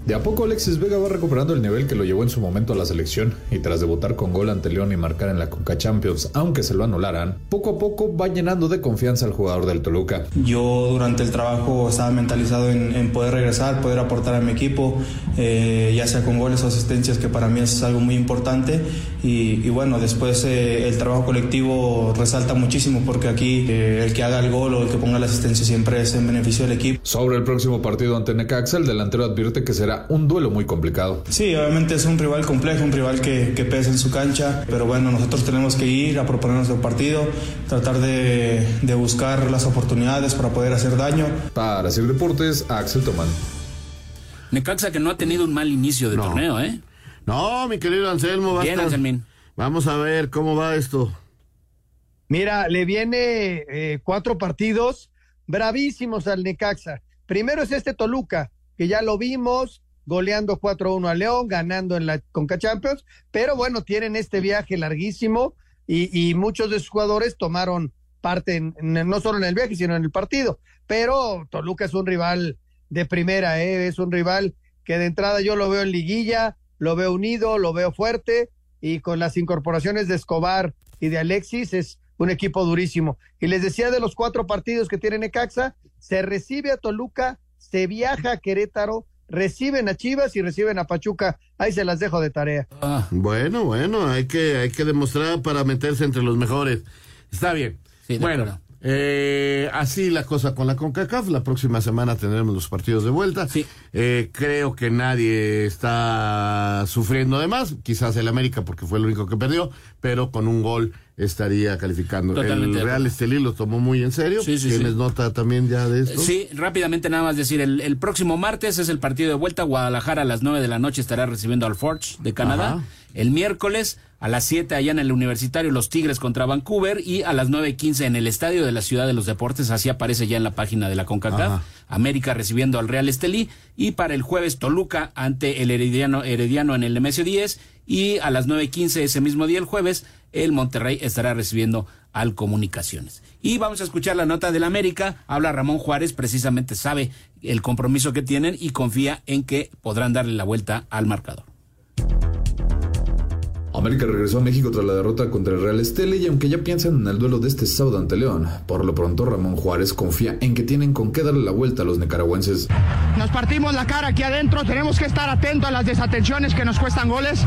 De a poco Alexis Vega va recuperando el nivel que lo llevó en su momento a la selección y tras debutar con gol ante León y marcar en la Conca Champions, aunque se lo anularan, poco a poco va llenando de confianza al jugador del Toluca. Yo durante el trabajo estaba mentalizado en, en poder regresar, poder aportar a mi equipo, eh, ya sea con goles o asistencias, que para mí es algo muy importante. Y, y bueno, después eh, el trabajo colectivo resalta muchísimo porque aquí eh, el que haga el gol o el que ponga la asistencia siempre es en beneficio del equipo. Sobre el próximo partido ante Necaxa, el delantero advierte que será un duelo muy complicado. Sí, obviamente es un rival complejo, un rival que, que pesa en su cancha, pero bueno, nosotros tenemos que ir a proponer nuestro partido, tratar de, de buscar las oportunidades para poder hacer daño. Para Sir Deportes, Axel Tomán. Necaxa que no ha tenido un mal inicio de torneo, ¿eh? No, mi querido Anselmo, va a Bien, estar-. Vamos a ver cómo va esto. Mira, le viene eh, cuatro partidos bravísimos al Necaxa. Primero es este Toluca, que ya lo vimos goleando 4-1 a León, ganando en la Conca Champions, pero bueno, tienen este viaje larguísimo y, muchos de sus jugadores tomaron parte en- en- no solo en el viaje, sino en el partido. Pero Toluca es un rival de primera, ¿eh? es un rival que de entrada yo lo veo en liguilla, lo veo unido, lo veo fuerte y con las incorporaciones de Escobar y de Alexis es un equipo durísimo. Y les decía de los cuatro partidos que tiene Necaxa, se recibe a Toluca, se viaja a Querétaro, reciben a Chivas y reciben a Pachuca. Ahí se las dejo de tarea. Ah. Bueno, bueno, hay que, hay que demostrar para meterse entre los mejores. Está bien. bueno, eh, así la cosa con la CONCACAF. La próxima semana tendremos los partidos de vuelta. Eh, creo que nadie está sufriendo de más. Quizás el América porque fue el único que perdió, pero con un gol estaría calificando. Totalmente el Real. Estelí lo tomó muy en serio. Sí, sí, ¿Tienes sí. nota también ya de esto? Sí, rápidamente nada más decir, el, el próximo martes es el partido de vuelta, Guadalajara a las 9 de la noche estará recibiendo al Forge de Canadá. Ajá. El miércoles a las 7 allá en el Universitario los Tigres contra Vancouver y a las 9.15 en el Estadio de la Ciudad de los Deportes, así aparece ya en la página de la CONCACAF. América recibiendo al Real Estelí y para el jueves Toluca ante el Herediano, Herediano en el Nemesio 10 y a las 9.15 ese mismo día el jueves el Monterrey estará recibiendo al Comunicaciones. Y vamos a escuchar la nota del América. Habla Ramón Juárez, precisamente sabe el compromiso que tienen y confía en que podrán darle la vuelta al marcador. América regresó a México tras la derrota contra el Real Esteli y aunque ya piensan en el duelo de este sábado ante León, por lo pronto Ramón Juárez confía en que tienen con qué darle la vuelta a los nicaragüenses. Nos partimos la cara aquí adentro, tenemos que estar atentos a las desatenciones que nos cuestan goles,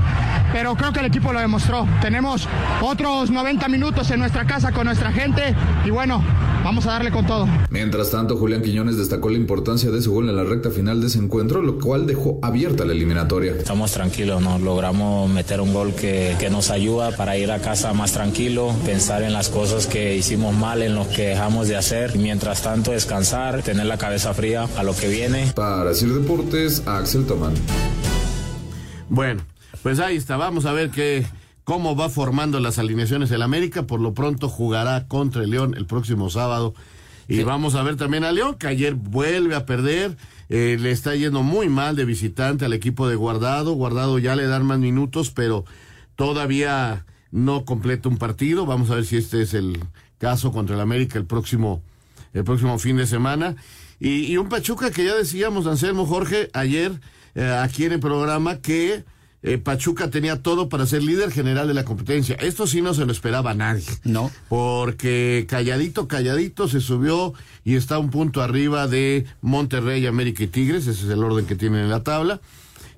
pero creo que el equipo lo demostró. Tenemos otros 90 minutos en nuestra casa con nuestra gente y bueno, vamos a darle con todo. Mientras tanto, Julián Quiñones destacó la importancia de su gol en la recta final de ese encuentro, lo cual dejó abierta la eliminatoria. Estamos tranquilos, ¿no? logramos meter un gol que, que nos ayuda para ir a casa más tranquilo, pensar en las cosas que hicimos mal, en lo que dejamos de hacer y mientras tanto descansar, tener la cabeza fría a lo que viene. Para Sir Deportes, Axel Tomán. Bueno, pues ahí está. Vamos a ver qué, cómo va formando las alineaciones el América. Por lo pronto jugará contra el León el próximo sábado. Y vamos a ver también a León, que ayer vuelve a perder. Eh, le está yendo muy mal de visitante al equipo de Guardado. Guardado ya le dan más minutos, pero todavía no completa un partido. Vamos a ver si este es el caso contra el América el próximo, el próximo fin de semana. Y, y un Pachuca que ya decíamos, Anselmo Jorge, ayer eh, aquí en el programa que eh, Pachuca tenía todo para ser líder general de la competencia. Esto sí no se lo esperaba a nadie. No. Porque calladito, calladito se subió y está un punto arriba de Monterrey, América y Tigres. Ese es el orden que tienen en la tabla.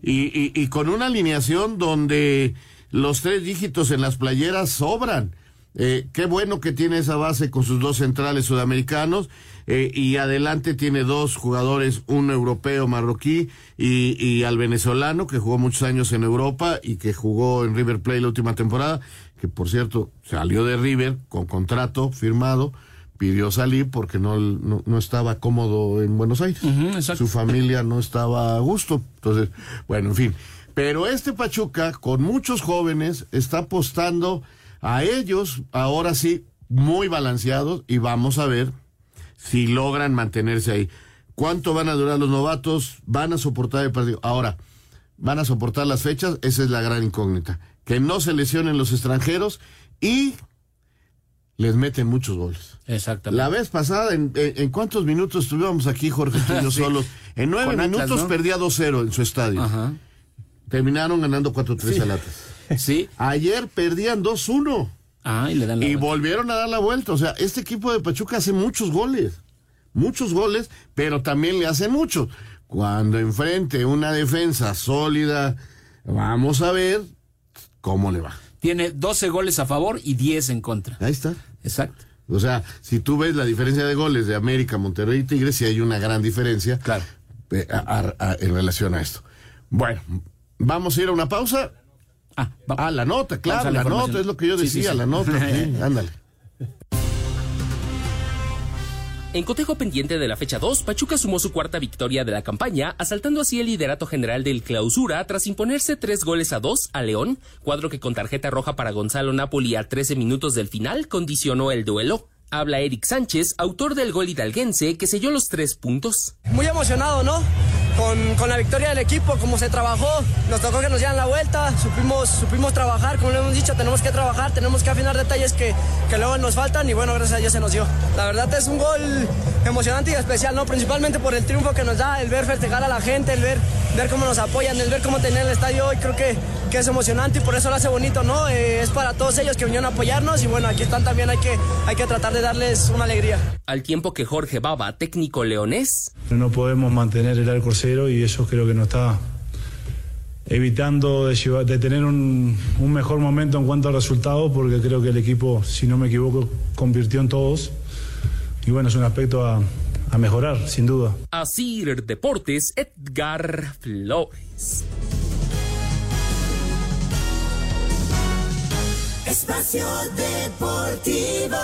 Y, y, y con una alineación donde los tres dígitos en las playeras sobran. Eh, qué bueno que tiene esa base con sus dos centrales sudamericanos eh, y adelante tiene dos jugadores, un europeo marroquí y, y al venezolano que jugó muchos años en Europa y que jugó en River Plate la última temporada, que por cierto salió de River con contrato firmado, pidió salir porque no, no, no estaba cómodo en Buenos Aires. Su familia no estaba a gusto. Entonces, bueno, en fin. Pero este Pachuca, con muchos jóvenes, está apostando a ellos, ahora sí, muy balanceados, y vamos a ver si logran mantenerse ahí. ¿Cuánto van a durar los novatos? ¿Van a soportar el partido? Ahora, ¿van a soportar las fechas? Esa es la gran incógnita. Que no se lesionen los extranjeros y les meten muchos goles. Exactamente. La vez pasada, ¿en, en, en cuántos minutos estuvimos aquí, Jorge, y yo Sí. solos? En nueve Con Atlas, minutos ¿no? perdía 2-0 en su estadio. Terminaron ganando 4-3 Sí. al Atlas. Sí. Ayer perdían 2-1. Ah, y le dan la Y vuelta. volvieron a dar la vuelta. O sea, este equipo de Pachuca hace muchos goles. Muchos goles, pero también le hace muchos. Cuando enfrente una defensa sólida, vamos a ver cómo le va. Tiene 12 goles a favor y 10 en contra. Ahí está. Exacto. O sea, si tú ves la diferencia de goles de América, Monterrey y Tigres, sí hay una gran diferencia claro. en relación a esto. Bueno, vamos a ir a una pausa. Ah, la nota, claro, la la, nota, es lo que yo Sí, sí, decía, sí. la nota. sí, ándale. En cotejo pendiente de la fecha 2, Pachuca sumó su cuarta victoria de la campaña, asaltando así el liderato general del clausura tras imponerse tres goles a dos a León, cuadro que con tarjeta roja para Gonzalo Napoli a 13 minutos del final condicionó el duelo. Habla Eric Sánchez, autor del gol hidalguense que selló los tres puntos. Muy emocionado, ¿no? Con, con, la victoria del equipo, como se trabajó, nos tocó que nos dieran la vuelta, supimos, supimos trabajar, como le hemos dicho, tenemos que trabajar, tenemos que afinar detalles que, que luego nos faltan y bueno, gracias a Dios se nos dio. La verdad es un gol emocionante y especial, ¿no? Principalmente por el triunfo que nos da, el ver festejar a la gente, el ver, ver cómo nos apoyan, el ver cómo tener el estadio hoy, creo que, que es emocionante y por eso lo hace bonito, ¿no? Eh, es para todos ellos que vinieron a apoyarnos y bueno, aquí están también, hay que, hay que tratar de darles una alegría. Al tiempo que Jorge Baba, técnico leonés, No podemos mantener el arco 0 y eso creo que nos está evitando de, llevar- de tener un, un mejor momento en cuanto a resultados, porque creo que el equipo, si no me equivoco, convirtió en todos. Y bueno, es un aspecto a, a mejorar, sin duda. Asir Deportes, Edgar Flores. Espacio Deportivo.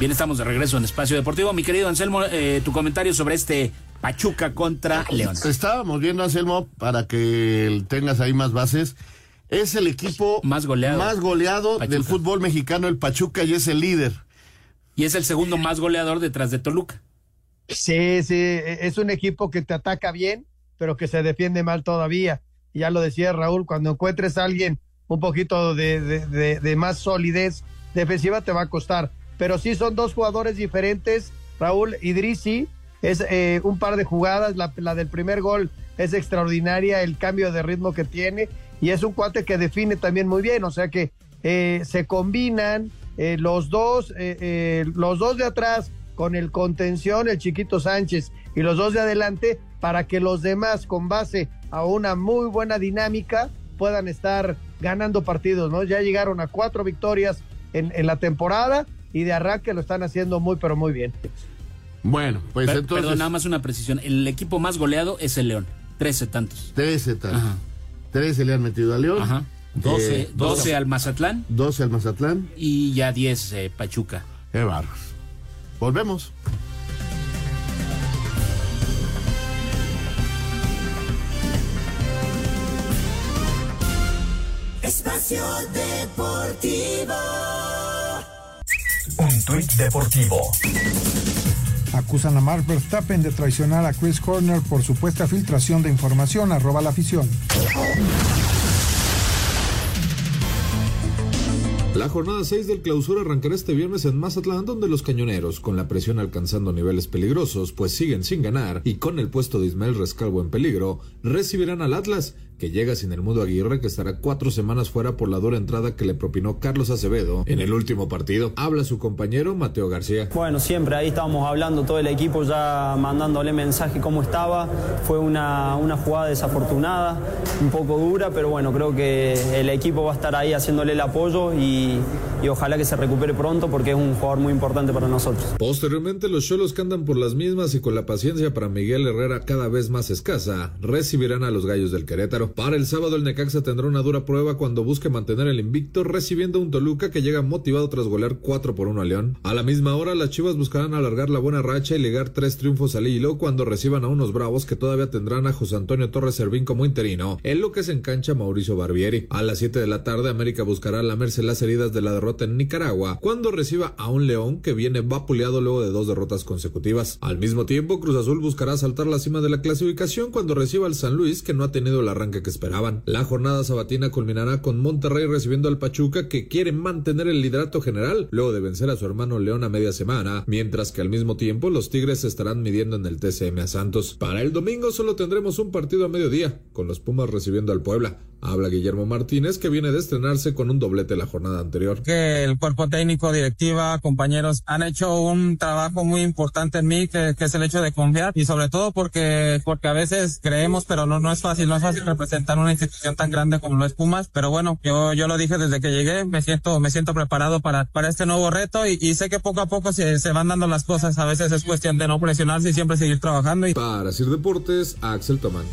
Bien, estamos de regreso en Espacio Deportivo. Mi querido Anselmo, eh, tu comentario sobre este Pachuca contra León. Estábamos viendo, Anselmo, para que tengas ahí más bases. Es el equipo más goleado, más goleado Pachuca. del fútbol mexicano, el Pachuca, y es el líder. Y es el segundo más goleador detrás de Toluca. Sí, sí, e- es un equipo que te ataca bien, pero que se defiende mal todavía. Y Ya lo decía Raúl, cuando encuentres a alguien un poquito de, de- de- de más solidez defensiva te va a costar. Pero sí son dos jugadores diferentes. Raúl Idrisi es eh, un par de jugadas, la, del primer gol es extraordinaria, el cambio de ritmo que tiene y es un cuate que define también muy bien, o sea que eh, se combinan eh, los dos, eh, eh, los dos de atrás con el contención, el chiquito Sánchez y los dos de adelante para que los demás con base a una muy buena dinámica puedan estar ganando partidos, ¿no? Ya llegaron a cuatro victorias en, en la temporada y de arranque lo están haciendo muy pero muy bien. Bueno, pues Per- entonces. Perdón, nada más una precisión. El equipo más goleado es el León. Trece tantos. 13 tantos. 13 le han metido a León. Ajá. 12, Eh, 12 al Mazatlán 12 al Mazatlán. y ya 10 eh, Pachuca. Qué bárbaros. Volvemos. Espacio Deportivo. Un tuit deportivo. Acusan a Mark Verstappen de traicionar a Chris Horner por supuesta filtración de información, arroba la afición. La jornada 6 del clausura arrancará este viernes en Mazatlán, donde los cañoneros, con la presión alcanzando niveles peligrosos, pues siguen sin ganar, y con el puesto de Ismael Rescalvo en peligro, recibirán al Atlas, que llega sin el Mudo Aguirre, que estará cuatro semanas fuera por la dura entrada que le propinó Carlos Acevedo en el último partido. Habla su compañero Mateo García. Bueno, siempre ahí estábamos hablando todo el equipo ya mandándole mensaje cómo estaba. Fue una, una jugada desafortunada, un poco dura, pero bueno, creo que el equipo va a estar ahí haciéndole el apoyo y, y ojalá que se recupere pronto porque es un jugador muy importante para nosotros. Posteriormente, los cholos que andan por las mismas y con la paciencia para Miguel Herrera cada vez más escasa, recibirán a los gallos del Querétaro. Para el sábado, el Necaxa tendrá una dura prueba cuando busque mantener el invicto, recibiendo un Toluca que llega motivado tras golear 4 por 1 a León. A la misma hora, las Chivas buscarán alargar la buena racha y ligar tres triunfos al hilo cuando reciban a unos bravos que todavía tendrán a José Antonio Torres Servín como interino, en lo que se engancha Mauricio Barbieri. A las 7 de la tarde, América buscará lamerse las heridas de la derrota en Nicaragua cuando reciba a un León que viene vapuleado luego de dos derrotas consecutivas. Al mismo tiempo, Cruz Azul buscará saltar la cima de la clasificación cuando reciba al San Luis que no ha tenido el arranque que esperaban. La jornada sabatina culminará con Monterrey recibiendo al Pachuca que quiere mantener el liderato general luego de vencer a su hermano León a media semana, mientras que al mismo tiempo los Tigres estarán midiendo en el TCM a Santos. Para el domingo solo tendremos un partido a mediodía, con los Pumas recibiendo al Puebla. Habla Guillermo Martínez que viene de estrenarse con un doblete la jornada anterior. que el cuerpo técnico, directiva, compañeros han hecho un trabajo muy importante en mí, que, que es el hecho de confiar y sobre todo porque, porque a veces creemos, pero no, no es fácil, no es fácil representar una institución tan grande como lo es Pumas, pero bueno, yo, yo lo dije desde que llegué, me siento, me siento preparado para, para este nuevo reto y, y sé que poco a poco se, se van dando las cosas, a veces es cuestión de no presionarse y siempre seguir trabajando y Para Sir Deportes, Axel Tomán.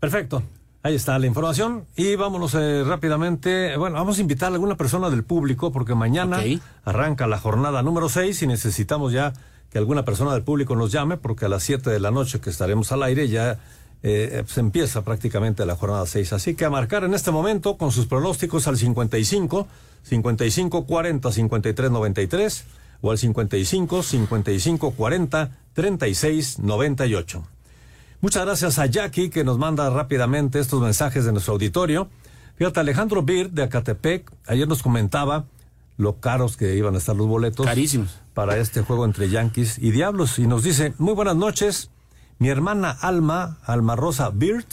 Perfecto. Ahí está la información y vámonos eh, rápidamente. Bueno, vamos a invitar a alguna persona del público porque mañana arranca la jornada número 6 y necesitamos ya que alguna persona del público nos llame porque a las 7 de la noche que estaremos al aire ya eh, se empieza prácticamente la jornada 6. Así que a marcar en este momento con sus pronósticos al 55, 55 40, 53 93 o al 55, 55 40, 36 98. Muchas gracias a Jackie que nos manda rápidamente estos mensajes de nuestro auditorio. Fíjate, Alejandro Bir de Acatepec ayer nos comentaba lo caros que iban a estar los boletos. Carísimos. Para este juego entre Yankees y Diablos. Y nos dice, muy buenas noches. Mi hermana Alma, Alma Rosa Birt,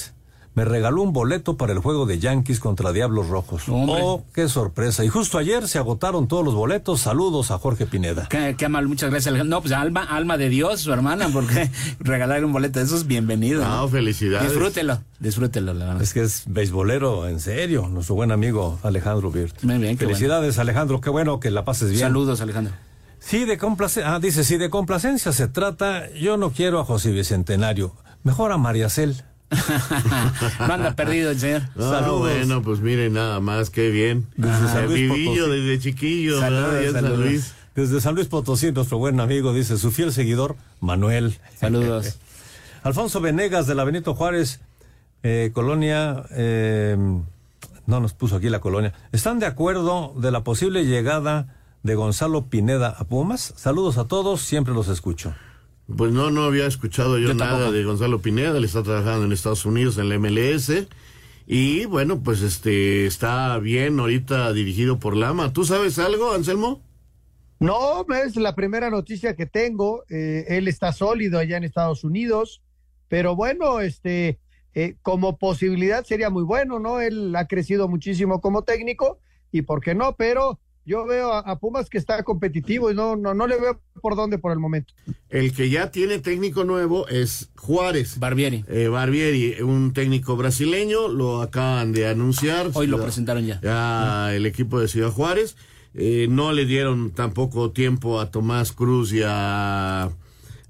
me regaló un boleto para el juego de Yankees contra Diablos Rojos. Oh, qué sorpresa. Y justo ayer se agotaron todos los boletos. Saludos a Jorge Pineda. Qué, qué mal, muchas gracias. Alejandro. No, pues alma, alma de Dios, su hermana, porque regalar un boleto de esos, bienvenido. No, felicidades. Disfrútelo, disfrútelo, la verdad. Es que es beisbolero, en serio, nuestro buen amigo Alejandro Birt. Muy bien, qué Felicidades, Alejandro, qué bueno que la pases bien. Saludos, Alejandro. Sí, de complacencia. Ah, dice, si de complacencia se trata, yo no quiero a José Bicentenario. Mejor a Mariacel. no anda perdido el señor. No, Saludos. bueno, pues miren nada más, qué bien. Desde San El Luis vivillo Potosí. desde chiquillo, Saludos, San. Luis. Desde San Luis Potosí, nuestro buen amigo, dice su fiel seguidor, Manuel. Saludos. Alfonso Venegas de la Benito Juárez, eh, colonia, eh, no nos puso aquí la colonia. ¿Están de acuerdo de la posible llegada de Gonzalo Pineda a Pumas? Saludos a todos, siempre los escucho. Pues no, no había escuchado yo, Yo nada tampoco. de Gonzalo Pineda, le está trabajando en Estados Unidos en la MLS. Y bueno, pues este está bien ahorita dirigido por Lama. ¿Tú sabes algo, Anselmo? No, es la primera noticia que tengo. Eh, él está sólido allá en Estados Unidos, pero bueno, este, eh, como posibilidad sería muy bueno, ¿no? Él ha crecido muchísimo como técnico y por qué no, pero yo veo a, a Pumas que está competitivo y no, no, no le veo por dónde por el momento. El que ya tiene técnico nuevo es Juárez. Barbieri. Eh, Barbieri, un técnico brasileño, lo acaban de anunciar. Hoy lo presentaron ya. Ya el equipo de Ciudad Juárez. Eh, no le dieron tampoco tiempo a Tomás Cruz y a,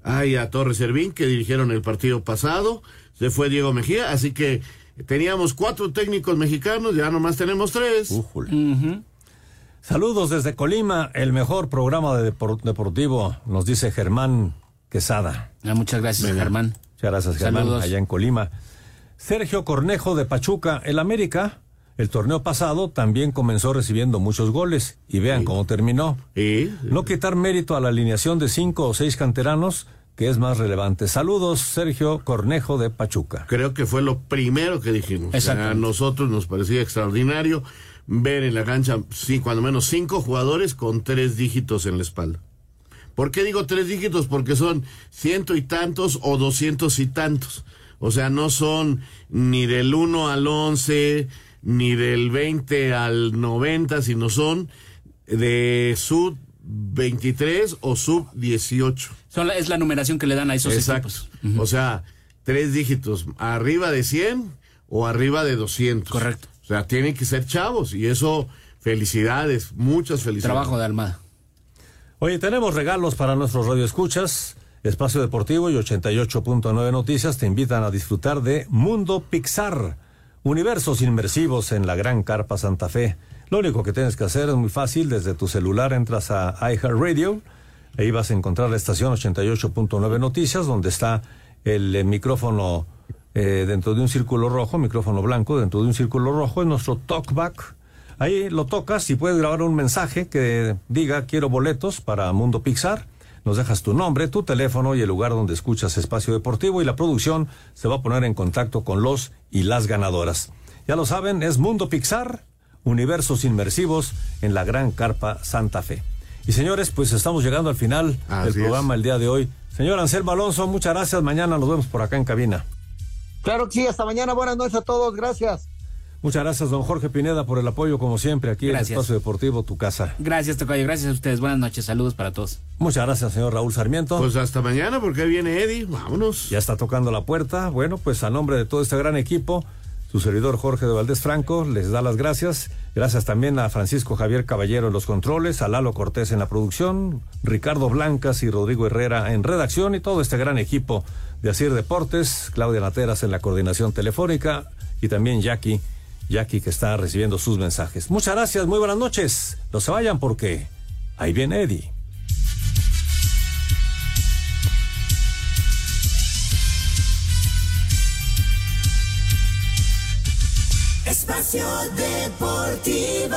ay, a Torres Servín, que dirigieron el partido pasado. Se fue Diego Mejía, así que teníamos cuatro técnicos mexicanos, ya nomás tenemos tres. Saludos desde Colima, el mejor programa de depor- deportivo, nos dice Germán Quesada. Ah, muchas gracias, Germán. Muchas gracias, Germán, Saludos. allá en Colima. Sergio Cornejo de Pachuca, el América. El torneo pasado también comenzó recibiendo muchos goles y vean cómo terminó. No quitar mérito a la alineación de cinco o seis canteranos, que es más relevante. Saludos, Sergio Cornejo de Pachuca. Creo que fue lo primero que dijimos. A nosotros nos parecía extraordinario ver en la cancha, sí, cuando menos cinco jugadores con tres dígitos en la espalda. ¿Por qué digo tres dígitos? Porque son ciento y tantos o doscientos y tantos. O sea, no son ni del 1 al 11, ni del 20 al 90, sino son de sub 23 o sub 18. Son la- es la numeración que le dan a esos Exacto. equipos. O sea, tres dígitos, arriba de 100 o arriba de 200. Correcto. O sea, tienen que ser chavos y eso, felicidades, muchas felicidades. Trabajo de Almada. Oye, tenemos regalos para nuestros radioescuchas. Espacio Deportivo y 88.9 Noticias te invitan a disfrutar de Mundo Pixar, universos inmersivos en la Gran Carpa Santa Fe. Lo único que tienes que hacer es muy fácil, desde tu celular entras a iHeartRadio, ahí vas a encontrar la estación 88.9 Noticias, donde está el micrófono eh, dentro de un círculo rojo, micrófono blanco dentro de un círculo rojo, es nuestro talkback. Ahí lo tocas y puedes grabar un mensaje que diga quiero boletos para Mundo Pixar. Nos dejas tu nombre, tu teléfono y el lugar donde escuchas Espacio Deportivo y la producción se va a poner en contacto con los y las ganadoras. Ya lo saben, es Mundo Pixar, universos inmersivos en la Gran Carpa Santa Fe. Y señores, pues estamos llegando al final del es. programa el día de hoy. Señor Anselmo Alonso, muchas gracias. Mañana nos vemos por acá en cabina. Claro que sí, hasta mañana, buenas noches a todos, gracias. Muchas gracias, don Jorge Pineda, por el apoyo, como siempre, aquí en Gracias. Espacio Deportivo, tu casa. Gracias, Tocayo. Gracias a ustedes. Buenas noches. Saludos para todos. Muchas gracias, señor Raúl Sarmiento. Pues hasta mañana, porque ahí viene Eddie. Vámonos. Ya está tocando la puerta. Bueno, pues a nombre de todo este gran equipo, su servidor Jorge de Valdés Franco les da las gracias. Gracias también a Francisco Javier Caballero en los controles, a Lalo Cortés en la producción, Ricardo Blancas y Rodrigo Herrera en redacción y todo este gran equipo de Asir Deportes, Claudia Nateras en la coordinación telefónica y también Jackie, Jackie que está recibiendo sus mensajes. Muchas gracias, muy buenas noches. No se vayan porque ahí viene Eddie. Espacio Deportivo.